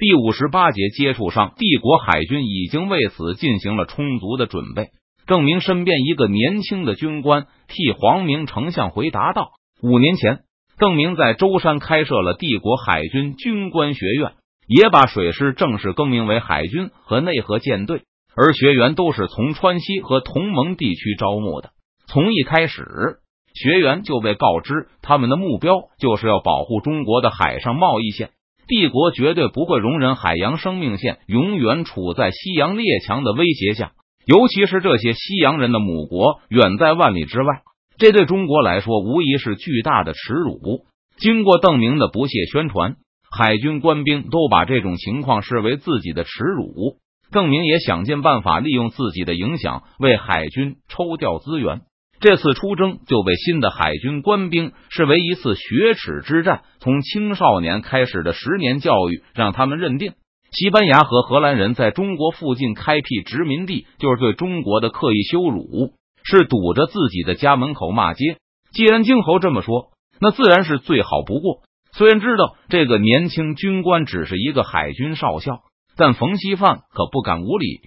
第五十八节接触上，帝国海军已经为此进行了充足的准备。邓明身边一个年轻的军官替黄明丞相回答道：“五年前，邓明在舟山开设了帝国海军军官学院，也把水师正式更名为海军和内河舰队。而学员都是从川西和同盟地区招募的。从一开始，学员就被告知，他们的目标就是要保护中国的海上贸易线。帝国绝对不会容忍海洋生命线永远处在西洋列强的威胁下。”尤其是这些西洋人的母国远在万里之外，这对中国来说无疑是巨大的耻辱。经过邓明的不懈宣传，海军官兵都把这种情况视为自己的耻辱。邓明也想尽办法利用自己的影响为海军抽调资源。这次出征就被新的海军官兵视为一次雪耻之战。从青少年开始的十年教育，让他们认定。西班牙和荷兰人在中国附近开辟殖民地，就是对中国的刻意羞辱，是堵着自己的家门口骂街。既然京侯这么说，那自然是最好不过。虽然知道这个年轻军官只是一个海军少校，但冯锡范可不敢无礼，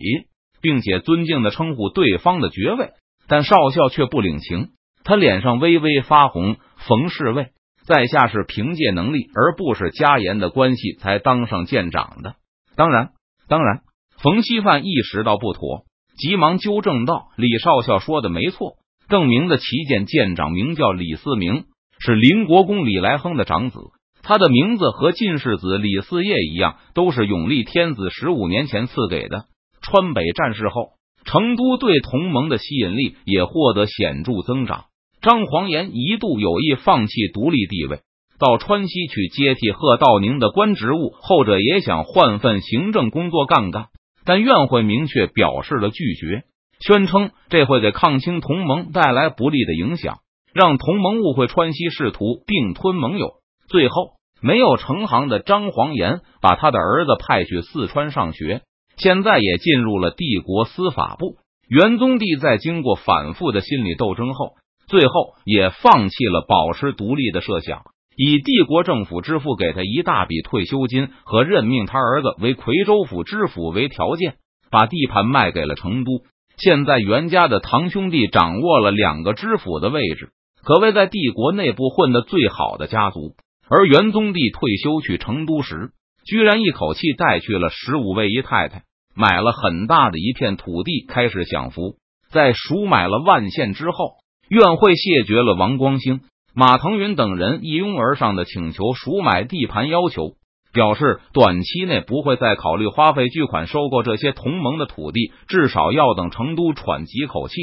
并且尊敬的称呼对方的爵位。但少校却不领情，他脸上微微发红。冯侍卫在下是凭借能力，而不是家言的关系才当上舰长的。当然，当然，冯锡范意识到不妥，急忙纠正道：“李少校说的没错，邓明的旗舰舰长名叫李思明，是林国公李来亨的长子。他的名字和进士子李嗣业一样，都是永历天子十五年前赐给的。川北战事后，成都对同盟的吸引力也获得显著增长。张煌言一度有意放弃独立地位。”到川西去接替贺道宁的官职务，后者也想换份行政工作干干，但院会明确表示了拒绝，宣称这会给抗清同盟带来不利的影响，让同盟误会川西试图并吞盟友。最后，没有成行的张煌言把他的儿子派去四川上学，现在也进入了帝国司法部。元宗帝在经过反复的心理斗争后，最后也放弃了保持独立的设想。以帝国政府支付给他一大笔退休金和任命他儿子为夔州府知府为条件，把地盘卖给了成都。现在袁家的堂兄弟掌握了两个知府的位置，可谓在帝国内部混的最好的家族。而元宗帝退休去成都时，居然一口气带去了十五位姨太太，买了很大的一片土地，开始享福。在赎买了万县之后，院会谢绝了王光兴。马腾云等人一拥而上的请求赎买地盘要求，表示短期内不会再考虑花费巨款收购这些同盟的土地，至少要等成都喘几口气，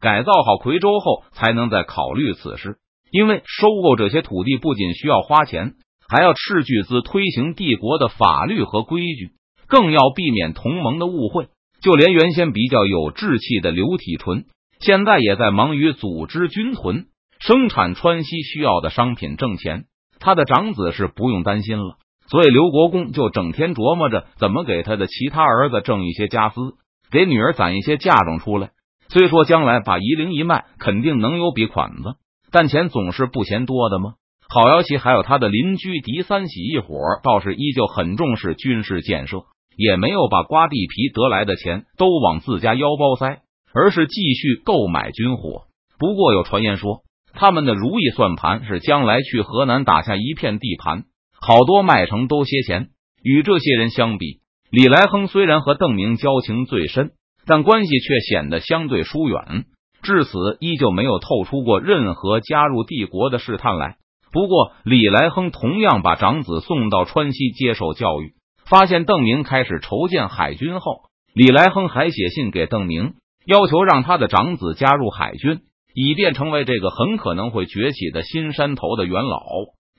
改造好夔州后，才能再考虑此事。因为收购这些土地不仅需要花钱，还要斥巨资推行帝国的法律和规矩，更要避免同盟的误会。就连原先比较有志气的刘体纯，现在也在忙于组织军屯。生产川西需要的商品挣钱，他的长子是不用担心了，所以刘国公就整天琢磨着怎么给他的其他儿子挣一些家私，给女儿攒一些嫁妆出来。虽说将来把夷陵一卖，肯定能有笔款子，但钱总是不嫌多的吗？郝瑶琪还有他的邻居狄三喜一伙，倒是依旧很重视军事建设，也没有把刮地皮得来的钱都往自家腰包塞，而是继续购买军火。不过有传言说。他们的如意算盘是将来去河南打下一片地盘，好多麦城都歇钱。与这些人相比，李来亨虽然和邓明交情最深，但关系却显得相对疏远。至此，依旧没有透出过任何加入帝国的试探来。不过，李来亨同样把长子送到川西接受教育。发现邓明开始筹建海军后，李来亨还写信给邓明，要求让他的长子加入海军。以便成为这个很可能会崛起的新山头的元老。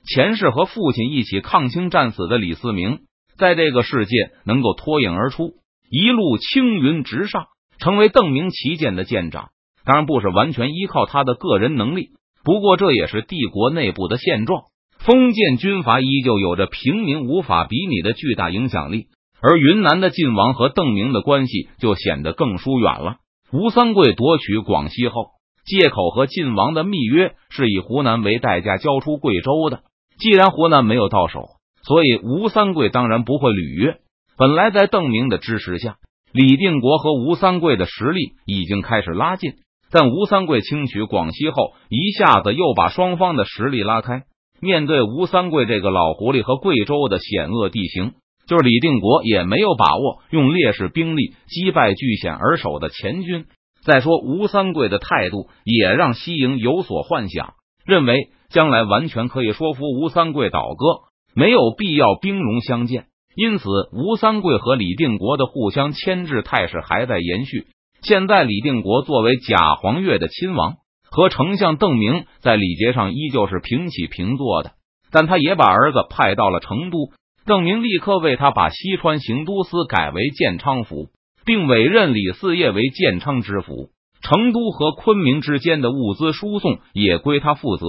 前世和父亲一起抗清战死的李思明，在这个世界能够脱颖而出，一路青云直上，成为邓明旗舰的舰长。当然不是完全依靠他的个人能力，不过这也是帝国内部的现状。封建军阀依旧有着平民无法比拟的巨大影响力，而云南的晋王和邓明的关系就显得更疏远了。吴三桂夺取广西后。借口和晋王的密约是以湖南为代价交出贵州的。既然湖南没有到手，所以吴三桂当然不会履约。本来在邓明的支持下，李定国和吴三桂的实力已经开始拉近，但吴三桂轻取广西后，一下子又把双方的实力拉开。面对吴三桂这个老狐狸和贵州的险恶地形，就是李定国也没有把握用劣势兵力击败据险而守的前军。再说吴三桂的态度也让西营有所幻想，认为将来完全可以说服吴三桂倒戈，没有必要兵戎相见。因此，吴三桂和李定国的互相牵制态势还在延续。现在，李定国作为假黄钺的亲王，和丞相邓明在礼节上依旧是平起平坐的，但他也把儿子派到了成都。邓明立刻为他把西川行都司改为建昌府。并委任李嗣业为建昌知府，成都和昆明之间的物资输送也归他负责。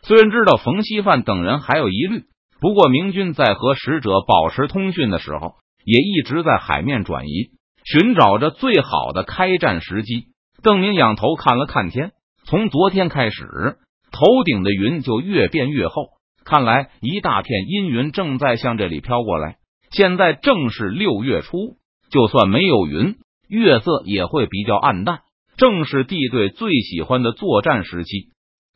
虽然知道冯锡范等人还有疑虑，不过明军在和使者保持通讯的时候，也一直在海面转移，寻找着最好的开战时机。邓明仰头看了看天，从昨天开始，头顶的云就越变越厚，看来一大片阴云正在向这里飘过来。现在正是六月初。就算没有云，月色也会比较暗淡，正是地队最喜欢的作战时期。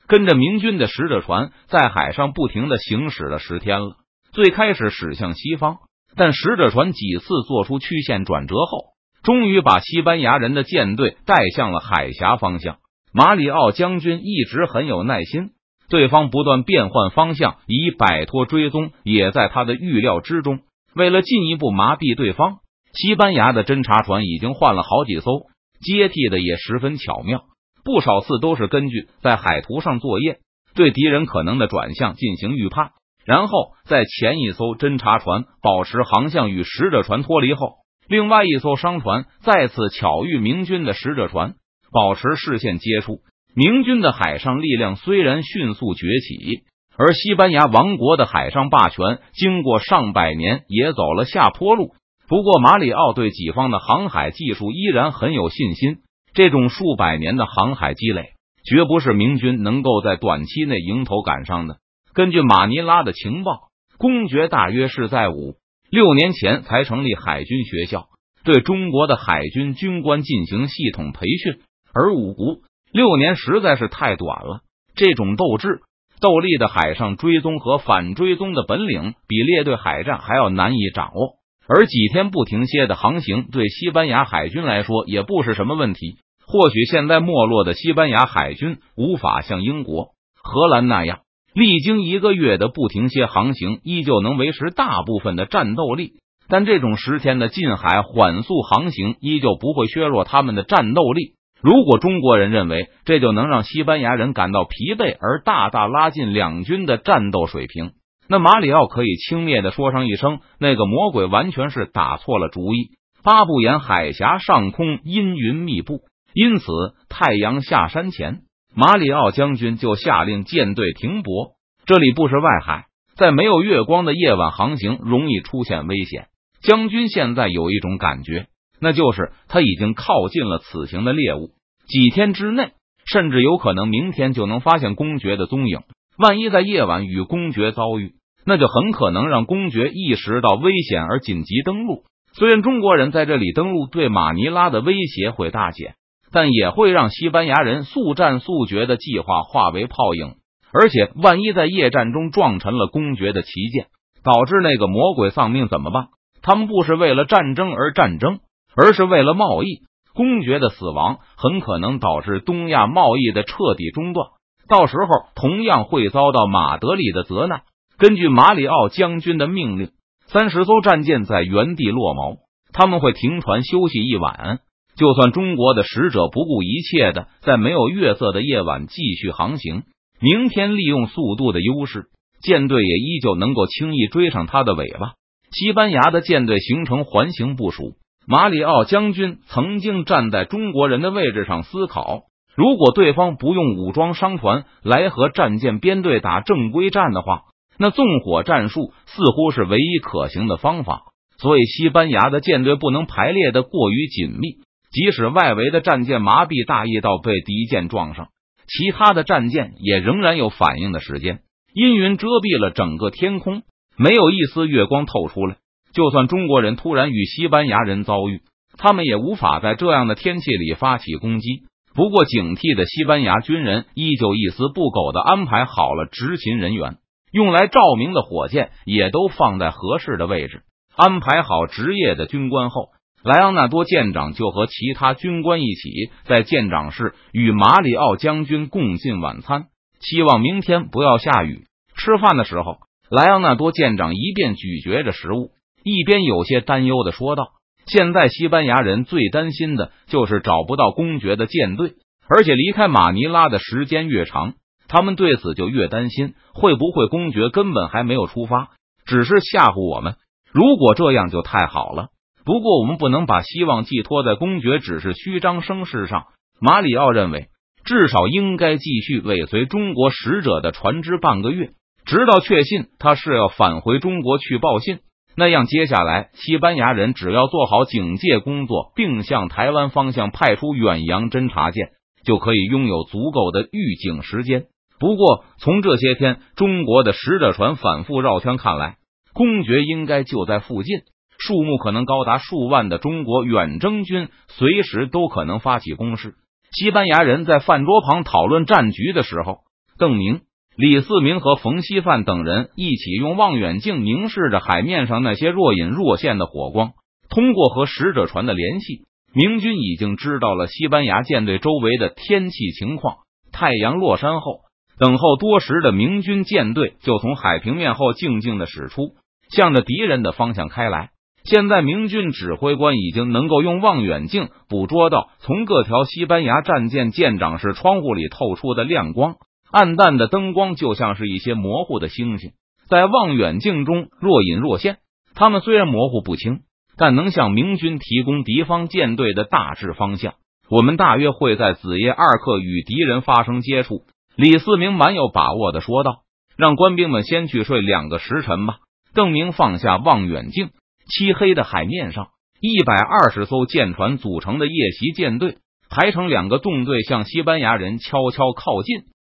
跟着明军的使者船在海上不停的行驶了十天了，最开始驶向西方，但使者船几次做出曲线转折后，终于把西班牙人的舰队带向了海峡方向。马里奥将军一直很有耐心，对方不断变换方向以摆脱追踪，也在他的预料之中。为了进一步麻痹对方。西班牙的侦察船已经换了好几艘，接替的也十分巧妙，不少次都是根据在海图上作业，对敌人可能的转向进行预判，然后在前一艘侦察船保持航向与使者船脱离后，另外一艘商船再次巧遇明军的使者船，保持视线接触。明军的海上力量虽然迅速崛起，而西班牙王国的海上霸权经过上百年也走了下坡路。不过，马里奥对己方的航海技术依然很有信心。这种数百年的航海积累，绝不是明军能够在短期内迎头赶上的。根据马尼拉的情报，公爵大约是在五六年前才成立海军学校，对中国的海军军官进行系统培训。而五六年实在是太短了，这种斗志斗力的海上追踪和反追踪的本领，比列队海战还要难以掌握。而几天不停歇的航行，对西班牙海军来说也不是什么问题。或许现在没落的西班牙海军无法像英国、荷兰那样，历经一个月的不停歇航行，依旧能维持大部分的战斗力。但这种十天的近海缓速航行，依旧不会削弱他们的战斗力。如果中国人认为这就能让西班牙人感到疲惫，而大大拉近两军的战斗水平。那马里奥可以轻蔑的说上一声：“那个魔鬼完全是打错了主意。”巴布岩海峡上空阴云密布，因此太阳下山前，马里奥将军就下令舰队停泊。这里不是外海，在没有月光的夜晚航行容易出现危险。将军现在有一种感觉，那就是他已经靠近了此行的猎物。几天之内，甚至有可能明天就能发现公爵的踪影。万一在夜晚与公爵遭遇，那就很可能让公爵意识到危险而紧急登陆。虽然中国人在这里登陆对马尼拉的威胁会大减，但也会让西班牙人速战速决的计划化为泡影。而且，万一在夜战中撞沉了公爵的旗舰，导致那个魔鬼丧命怎么办？他们不是为了战争而战争，而是为了贸易。公爵的死亡很可能导致东亚贸易的彻底中断。到时候同样会遭到马德里的责难。根据马里奥将军的命令，三十艘战舰在原地落锚，他们会停船休息一晚。就算中国的使者不顾一切的在没有月色的夜晚继续航行，明天利用速度的优势，舰队也依旧能够轻易追上他的尾巴。西班牙的舰队形成环形部署，马里奥将军曾经站在中国人的位置上思考。如果对方不用武装商船来和战舰编队打正规战的话，那纵火战术似乎是唯一可行的方法。所以，西班牙的舰队不能排列的过于紧密，即使外围的战舰麻痹大意到被敌舰撞上，其他的战舰也仍然有反应的时间。阴云遮蔽了整个天空，没有一丝月光透出来。就算中国人突然与西班牙人遭遇，他们也无法在这样的天气里发起攻击。不过，警惕的西班牙军人依旧一丝不苟的安排好了执勤人员，用来照明的火箭也都放在合适的位置。安排好职业的军官后，莱昂纳多舰长就和其他军官一起在舰长室与马里奥将军共进晚餐，希望明天不要下雨。吃饭的时候，莱昂纳多舰长一边咀嚼着食物。一边有些担忧的说道：“现在西班牙人最担心的就是找不到公爵的舰队，而且离开马尼拉的时间越长，他们对此就越担心，会不会公爵根本还没有出发，只是吓唬我们？如果这样就太好了。不过我们不能把希望寄托在公爵只是虚张声势上。”马里奥认为，至少应该继续尾随中国使者的船只半个月，直到确信他是要返回中国去报信。那样，接下来西班牙人只要做好警戒工作，并向台湾方向派出远洋侦察舰，就可以拥有足够的预警时间。不过，从这些天中国的使者船反复绕圈看来，公爵应该就在附近，数目可能高达数万的中国远征军随时都可能发起攻势。西班牙人在饭桌旁讨论战局的时候，邓明。李四明和冯锡范等人一起用望远镜凝视着海面上那些若隐若现的火光。通过和使者船的联系，明军已经知道了西班牙舰队周围的天气情况。太阳落山后，等候多时的明军舰队就从海平面后静静的驶出，向着敌人的方向开来。现在，明军指挥官已经能够用望远镜捕捉到从各条西班牙战舰舰长室窗户里透出的亮光。暗淡的灯光就像是一些模糊的星星，在望远镜中若隐若现。他们虽然模糊不清，但能向明军提供敌方舰队的大致方向。我们大约会在子夜二刻与敌人发生接触。李四明蛮有把握的说道：“让官兵们先去睡两个时辰吧。”邓明放下望远镜，漆黑的海面上，一百二十艘舰船组成的夜袭舰队排成两个纵队，向西班牙人悄悄靠近。